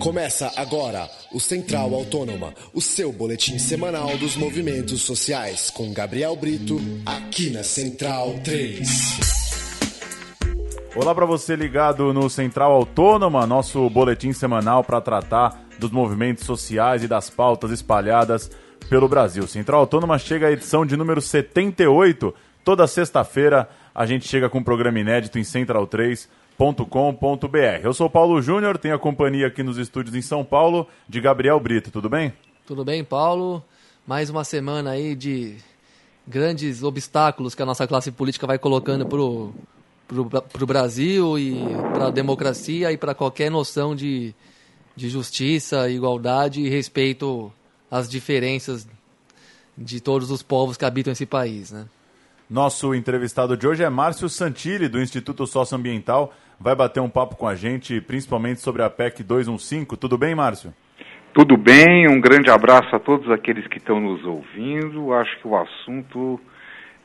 Começa agora o Central Autônoma, o seu boletim semanal dos movimentos sociais, com Gabriel Brito, aqui na Central 3. Olá para você ligado no Central Autônoma, nosso boletim semanal para tratar dos movimentos sociais e das pautas espalhadas pelo Brasil. Central Autônoma chega à edição de número 78. Toda sexta-feira a gente chega com um programa inédito em Central 3 com.br. Eu sou Paulo Júnior, tenho a companhia aqui nos estúdios em São Paulo de Gabriel Brito. Tudo bem? Tudo bem, Paulo. Mais uma semana aí de grandes obstáculos que a nossa classe política vai colocando pro, pro, pro Brasil e para a democracia e para qualquer noção de, de justiça, igualdade e respeito às diferenças de todos os povos que habitam esse país, né? Nosso entrevistado de hoje é Márcio Santilli, do Instituto Socioambiental vai bater um papo com a gente, principalmente sobre a PEC 215. Tudo bem, Márcio? Tudo bem, um grande abraço a todos aqueles que estão nos ouvindo. Acho que o assunto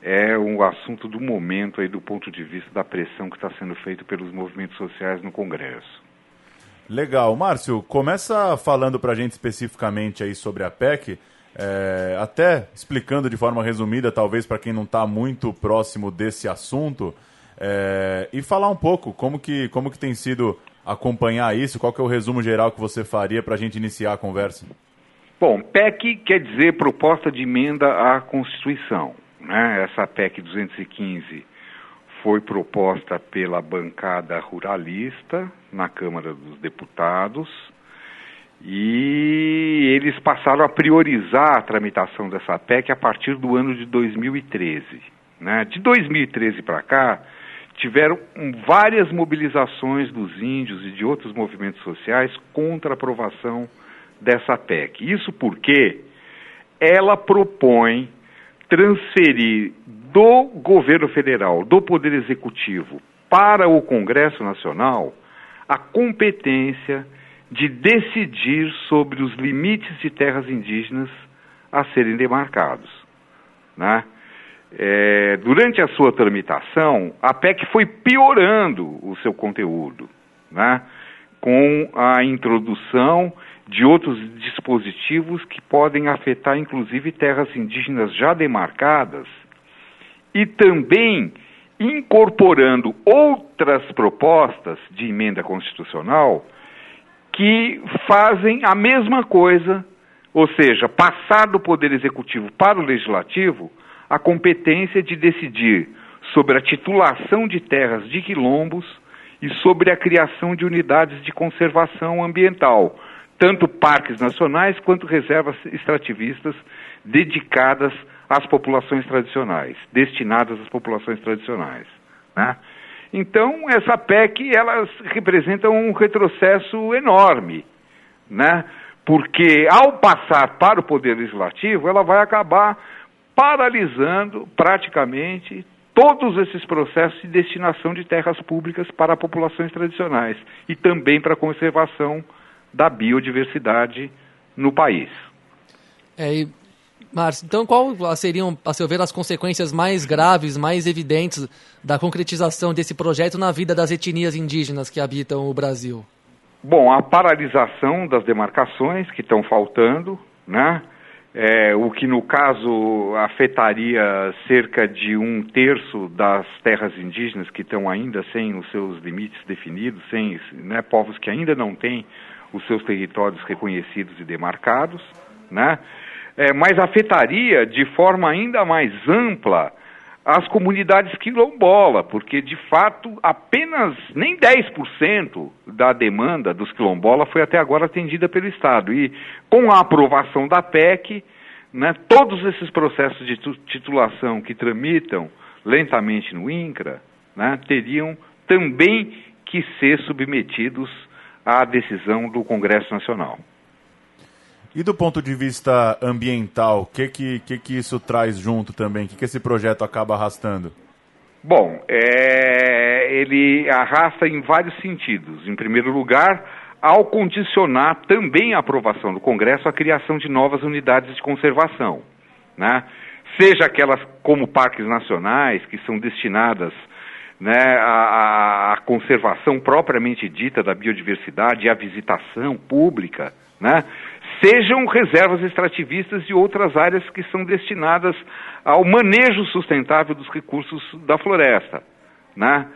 é um assunto do momento aí do ponto de vista da pressão que está sendo feita pelos movimentos sociais no Congresso. Legal. Márcio, começa falando para a gente especificamente aí sobre a PEC, é, até explicando de forma resumida, talvez para quem não está muito próximo desse assunto, é, e falar um pouco como que, como que tem sido acompanhar isso, qual que é o resumo geral que você faria para a gente iniciar a conversa? Bom, PEC quer dizer proposta de emenda à Constituição. Né? Essa PEC 215 foi proposta pela bancada ruralista na Câmara dos Deputados e eles passaram a priorizar a tramitação dessa PEC a partir do ano de 2013. Né? De 2013 para cá, tiveram várias mobilizações dos índios e de outros movimentos sociais contra a aprovação dessa PEC. Isso porque ela propõe transferir do governo federal, do Poder Executivo, para o Congresso Nacional a competência de decidir sobre os limites de terras indígenas a serem demarcados. Né? É, durante a sua tramitação, a PEC foi piorando o seu conteúdo, né? com a introdução de outros dispositivos que podem afetar, inclusive, terras indígenas já demarcadas e também incorporando outras propostas de emenda constitucional que fazem a mesma coisa, ou seja, passar do Poder Executivo para o Legislativo a competência de decidir sobre a titulação de terras de quilombos e sobre a criação de unidades de conservação ambiental, tanto parques nacionais quanto reservas extrativistas dedicadas às populações tradicionais, destinadas às populações tradicionais. Né? Então, essa PEC, elas representa um retrocesso enorme, né? porque ao passar para o Poder Legislativo, ela vai acabar paralisando praticamente todos esses processos de destinação de terras públicas para populações tradicionais e também para a conservação da biodiversidade no país. É, e, Márcio, então qual seriam, a seu ver, as consequências mais graves, mais evidentes da concretização desse projeto na vida das etnias indígenas que habitam o Brasil? Bom, a paralisação das demarcações que estão faltando, né? é, o que no caso afetaria cerca de um terço das terras indígenas que estão ainda sem os seus limites definidos, sem né, povos que ainda não têm os seus territórios reconhecidos e demarcados, né? É, mas afetaria de forma ainda mais ampla as comunidades quilombola, porque de fato apenas nem 10% da demanda dos quilombola foi até agora atendida pelo Estado. E com a aprovação da PEC, né, todos esses processos de titulação que tramitam lentamente no INCRA né, teriam também que ser submetidos à decisão do Congresso Nacional. E do ponto de vista ambiental, o que, que, que, que isso traz junto também? O que, que esse projeto acaba arrastando? Bom, é, ele arrasta em vários sentidos. Em primeiro lugar, ao condicionar também a aprovação do Congresso a criação de novas unidades de conservação, né? seja aquelas como parques nacionais, que são destinadas né, a, a, conservação propriamente dita da biodiversidade e a visitação pública, né, sejam reservas extrativistas e outras áreas que são destinadas ao manejo sustentável dos recursos da floresta. Né?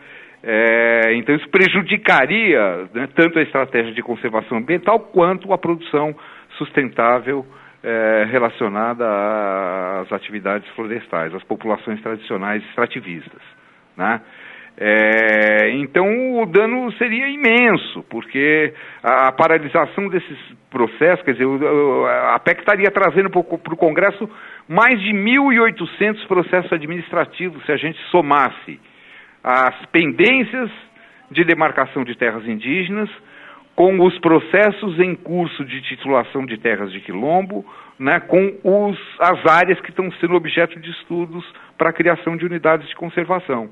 É, então isso prejudicaria né, tanto a estratégia de conservação ambiental quanto a produção sustentável é, relacionada às atividades florestais, às populações tradicionais extrativistas. Né? É, então o dano seria imenso, porque a, paralisação desses processos, quer dizer, a PEC estaria trazendo para o Congresso mais de 1.800 processos administrativos se a gente somasse as pendências de demarcação de terras indígenas com os processos em curso de titulação de terras de quilombo, né, com os, as áreas que estão sendo objeto de estudos para a criação de unidades de conservação.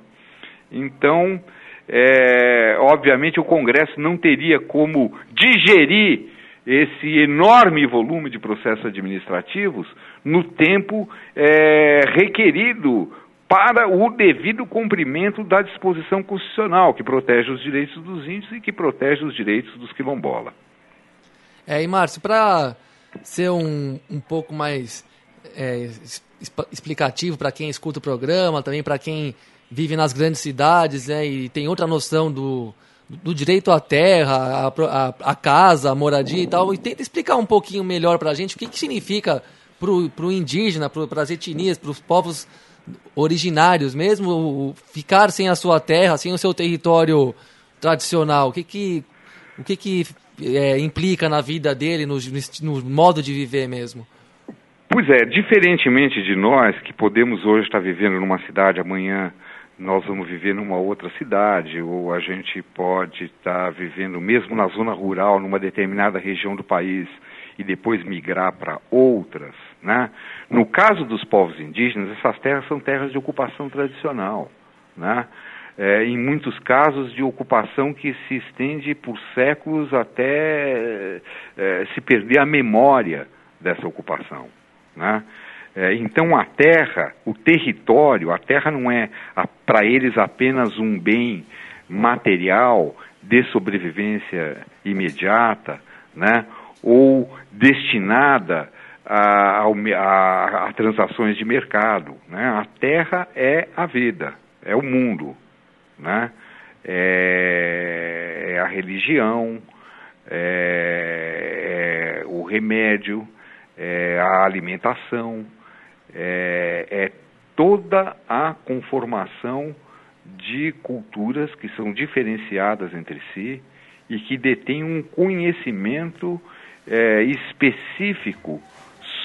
Então, é, obviamente, o Congresso não teria como digerir esse enorme volume de processos administrativos no tempo é, requerido para o devido cumprimento da disposição constitucional que protege os direitos dos índios e que protege os direitos dos quilombola. É, e Márcio, para ser um, um pouco mais é, explicativo para quem escuta o programa, também para quem vive nas grandes cidades né, e tem outra noção do, do direito à terra, à, casa, à moradia e tal, e tenta explicar um pouquinho melhor para a gente o que, que significa para o indígena, para as etnias, para os povos originários mesmo, ficar sem a sua terra, sem o seu território tradicional, o que que, o que, que é, implica na vida dele, no, no modo de viver mesmo? Pois é, diferentemente de nós, que podemos hoje estar vivendo numa cidade, amanhã nós vamos viver numa outra cidade, ou a gente pode estar vivendo mesmo na zona rural, numa determinada região do país, e depois migrar para outras. Né? No caso dos povos indígenas, essas terras são terras de ocupação tradicional. Né? É, em muitos casos de ocupação que se estende por séculos até é, se perder a memória dessa ocupação. Né? É, então a terra, o território, a terra não é para eles apenas um bem material de sobrevivência imediata, né? ou destinada a, a, a, transações de mercado. Né? A terra é a vida, é o mundo, né? é, é a religião, é, é, o remédio, é a alimentação, é, é toda a conformação de culturas que são diferenciadas entre si e que detêm um conhecimento é, específico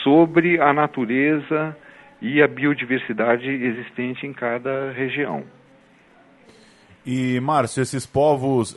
sobre a natureza e a biodiversidade existente em cada região. E, Márcio, esses povos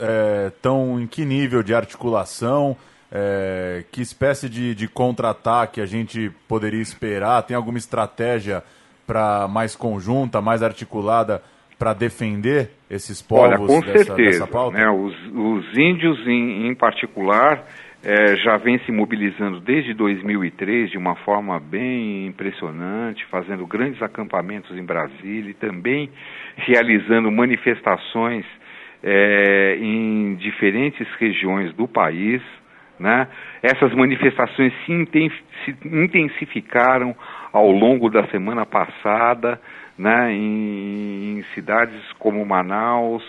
estão é, em que nível de articulação? É, que espécie de, de contra-ataque a gente poderia esperar? Tem alguma estratégia para mais conjunta, mais articulada para defender esses povos Olha, com dessa, certeza, dessa pauta? Né, os, os índios, em, em particular, é, já vem se mobilizando desde 2003 de uma forma bem impressionante, fazendo grandes acampamentos em Brasília e também realizando manifestações é, em diferentes regiões do país. Né? Essas manifestações se intensificaram ao longo da semana passada né? em, em cidades como Manaus,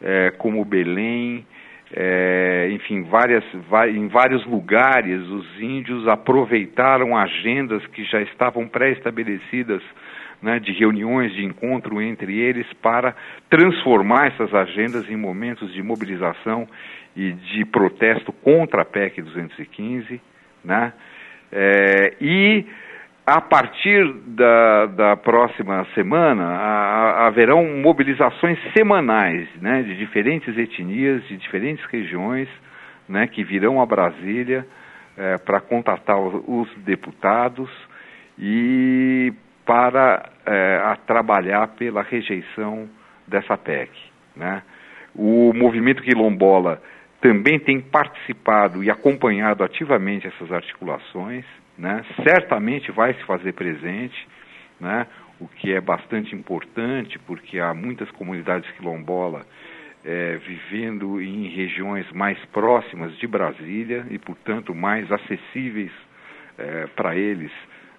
é, como Belém, é, enfim, várias, em vários lugares os índios aproveitaram agendas que já estavam pré-estabelecidas né, de reuniões, de encontro entre eles, para transformar essas agendas em momentos de mobilização e de protesto contra a PEC 215. Né, é, e a partir da, da próxima semana, a, haverão mobilizações semanais né, de diferentes etnias, de diferentes regiões, né, que virão a Brasília é, para contatar os deputados e para é, a trabalhar pela rejeição dessa PEC. Né. O movimento quilombola também tem participado e acompanhado ativamente essas articulações né? certamente vai se fazer presente. Né? o que é bastante importante, porque há muitas comunidades quilombolas é, vivendo em regiões mais próximas de Brasília e, portanto, mais acessíveis é, para eles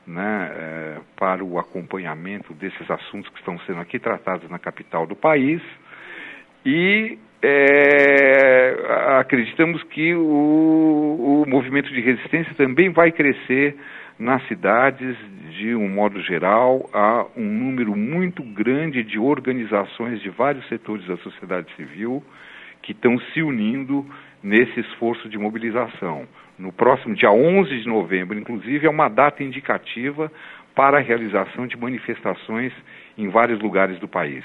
né, é, para o acompanhamento desses assuntos que estão sendo aqui tratados na capital do país. E é, acreditamos que o, o movimento de resistência também vai crescer nas cidades, de um modo geral, há um número muito grande de organizações de vários setores da sociedade civil que estão se unindo nesse esforço de mobilização. No próximo dia 11 de novembro, inclusive, é uma data indicativa para a realização de manifestações em vários lugares do país.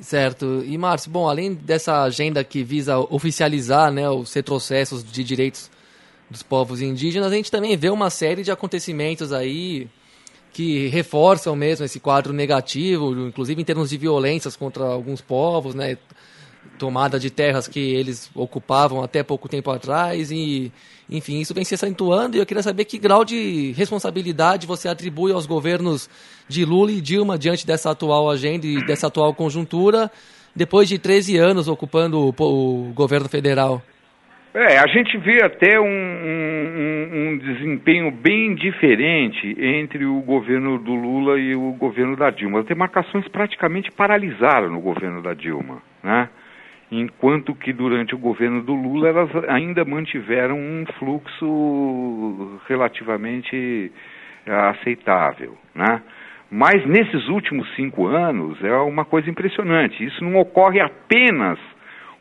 Certo. E, Márcio, bom, além dessa agenda que visa oficializar né, os retrocessos de direitos dos povos indígenas, a gente também vê uma série de acontecimentos aí que reforçam mesmo esse quadro negativo, inclusive em termos de violências contra alguns povos, né? Tomada de terras que eles ocupavam até pouco tempo atrás e, enfim, isso vem se acentuando e eu queria saber que grau de responsabilidade você atribui aos governos de Lula e Dilma diante dessa atual agenda e dessa atual conjuntura, depois de 13 anos ocupando o, governo federal. É, a gente vê até um, um, um, desempenho bem diferente entre o governo do Lula e o governo da Dilma. As demarcações praticamente paralisaram no governo da Dilma, né? Enquanto que durante o governo do Lula elas ainda mantiveram um fluxo relativamente aceitável. Né? Mas nesses últimos cinco anos é uma coisa impressionante. Isso não ocorre apenas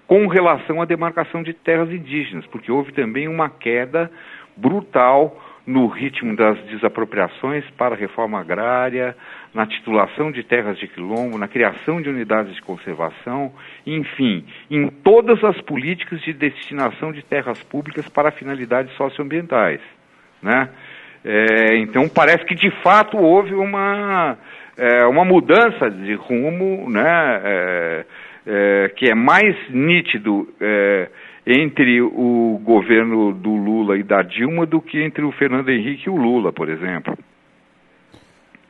com relação à demarcação de terras indígenas, porque houve também uma queda brutal no ritmo das desapropriações para a reforma agrária, na titulação de terras de quilombo, na criação de unidades de conservação, enfim, em todas as políticas de destinação de terras públicas para finalidades socioambientais. Né? É, então parece que de fato houve uma, é, uma mudança de rumo, né? É, é, que é mais nítido é, entre o governo do Lula e da Dilma do que entre o Fernando Henrique e o Lula, por exemplo.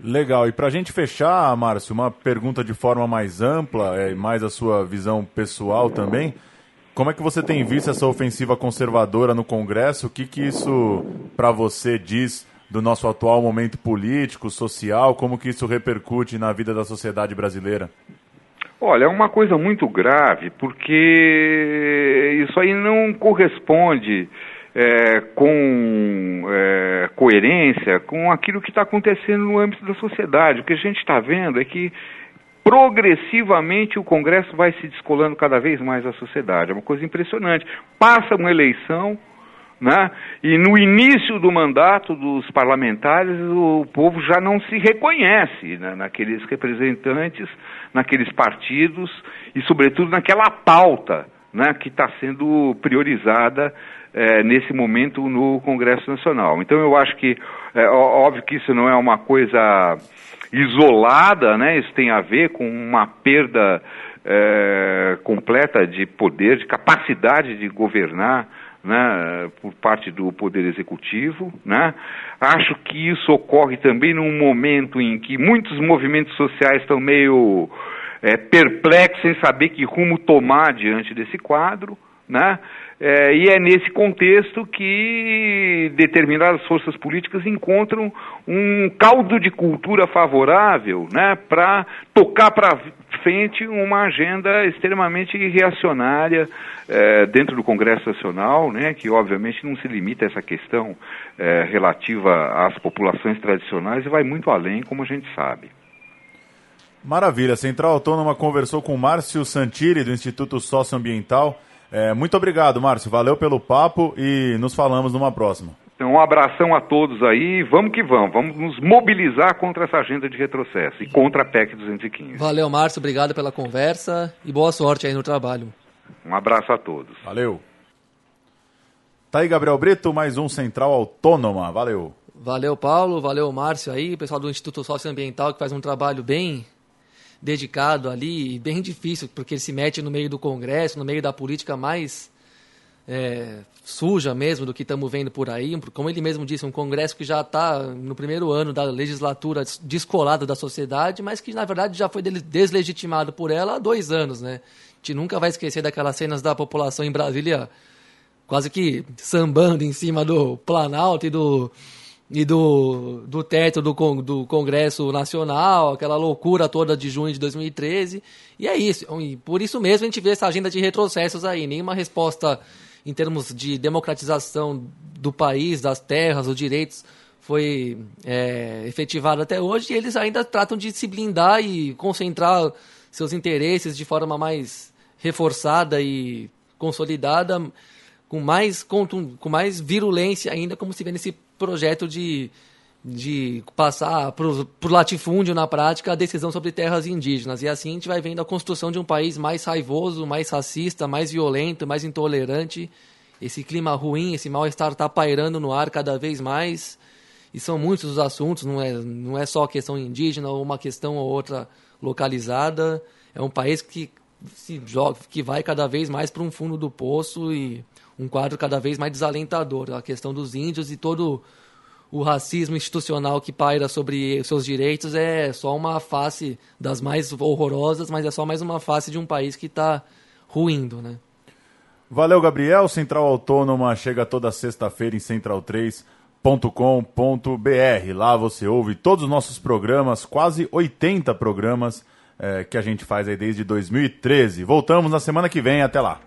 Legal. E para a gente fechar, Márcio, uma pergunta de forma mais ampla, é, mais a sua visão pessoal também. Como é que você tem visto essa ofensiva conservadora no Congresso? O que, que isso, para você, diz do nosso atual momento político, social? Como que isso repercute na vida da sociedade brasileira? Olha, é uma coisa muito grave, porque isso aí não corresponde é, com é, coerência com aquilo que está acontecendo no âmbito da sociedade. O que a gente está vendo é que progressivamente o Congresso vai se descolando cada vez mais da sociedade. É uma coisa impressionante. Passa uma eleição, né? E no início do mandato dos parlamentares, o povo já não se reconhece né? naqueles representantes, naqueles partidos e, sobretudo, naquela pauta né? que está sendo priorizada é, nesse momento no Congresso Nacional. Então, eu acho que, é, óbvio que isso não é uma coisa isolada, né? isso tem a ver com uma perda é, completa de poder, de capacidade de governar né, por parte do Poder Executivo. Né? Acho que isso ocorre também num momento em que muitos movimentos sociais estão meio é, perplexos em saber que rumo tomar diante desse quadro. Né? É, e é nesse contexto que determinadas forças políticas encontram um caldo de cultura favorável né, para tocar para frente uma agenda extremamente reacionária é, dentro do Congresso Nacional, né, que obviamente não se limita a essa questão é, relativa às populações tradicionais e vai muito além, como a gente sabe. Maravilha. A Central Autônoma conversou com Márcio Santiri, do Instituto Socioambiental. É, muito obrigado, Márcio. Valeu pelo papo e nos falamos numa próxima. Então, um abração a todos aí. Vamos que vamos. Vamos nos mobilizar contra essa agenda de retrocesso e contra a PEC 215. Valeu, Márcio. Obrigado pela conversa e boa sorte aí no trabalho. Um abraço a todos. Valeu. Tá aí, Gabriel Brito, mais um Central Autônoma. Valeu. Valeu, Paulo. Valeu, Márcio aí, pessoal do Instituto Socioambiental que faz um trabalho bem dedicado ali, bem difícil, porque ele se mete no meio do Congresso, no meio da política mais é, suja mesmo do que estamos vendo por aí. Como ele mesmo disse, um Congresso que já está no primeiro ano da legislatura descolado da sociedade, mas que na verdade já foi deslegitimado por ela há dois anos, né? A gente nunca vai esquecer daquelas cenas da população em Brasília quase que sambando em cima do Planalto e do e do, do teto do, do Congresso Nacional, aquela loucura toda de junho de 2013. E é isso. E por isso mesmo a gente vê essa agenda de retrocessos aí. Nenhuma resposta em termos de democratização do país, das terras, os direitos, foi é, efetivado até hoje, e eles ainda tratam de se blindar e concentrar seus interesses de forma mais reforçada e consolidada, com mais, com mais virulência ainda, como se vê nesse projeto de de passar para o latifúndio na prática a decisão sobre terras indígenas. E assim a gente vai vendo a construção de um país mais raivoso, mais racista, mais violento, mais intolerante. Esse clima ruim, esse mal-estar está pairando no ar cada vez mais. E são muitos os assuntos, não é, não é só a questão indígena ou uma questão ou outra localizada. É um país que se joga, que vai cada vez mais para um fundo do poço e um quadro cada vez mais desalentador. A questão dos índios e todo o racismo institucional que paira sobre seus direitos é só uma face das mais horrorosas, mas é só mais uma face de um país que está ruindo, né? Valeu, Gabriel. Central Autônoma chega toda sexta-feira em central3.com.br. Lá você ouve todos os nossos programas, quase 80 programas é, que a gente faz aí desde 2013. Voltamos na semana que vem. Até lá.